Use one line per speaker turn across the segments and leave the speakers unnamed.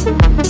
Thank you.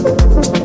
Thank